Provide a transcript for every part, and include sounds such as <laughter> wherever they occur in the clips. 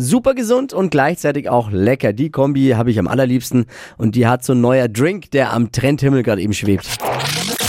super gesund und gleichzeitig auch lecker. Die Kombi habe ich am allerliebsten und die hat so ein neuer Drink, der am Trendhimmel gerade eben schwebt.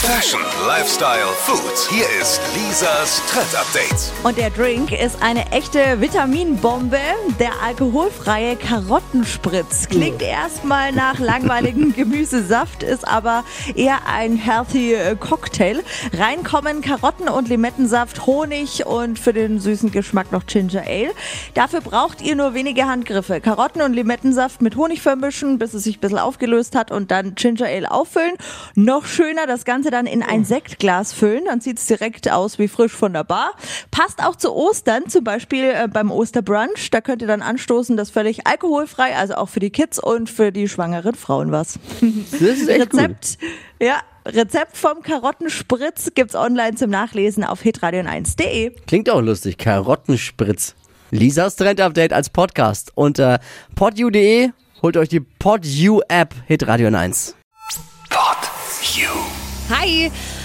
Fashion, Lifestyle, Food. Hier ist Lisas Trend Update. Und der Drink ist eine echte Vitaminbombe. Der alkoholfreie Karottenspritz. Klingt erstmal nach langweiligem <laughs> Gemüsesaft, ist aber eher ein healthy äh, Cocktail. Reinkommen Karotten und Limettensaft, Honig und für den süßen Geschmack noch Ginger Ale. Dafür braucht ihr nur wenige Handgriffe. Karotten und Limettensaft mit Honig vermischen, bis es sich ein bisschen aufgelöst hat und dann Ginger Ale auffüllen. Noch schöner das Ganze dann in ein Sektglas füllen, dann sieht es direkt aus wie frisch von der Bar. Passt auch zu Ostern, zum Beispiel äh, beim Osterbrunch. Da könnt ihr dann anstoßen, das völlig alkoholfrei, also auch für die Kids und für die schwangeren Frauen was. Das ist echt Rezept, ja, Rezept vom Karottenspritz gibt's online zum Nachlesen auf hitradion1.de. gut. Klingt auch lustig. Karottenspritz. Lisas Trend Update als Podcast unter podu.de. Holt euch die PodU App Hitradio 1. Pod You. Hi,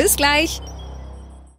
Bis gleich.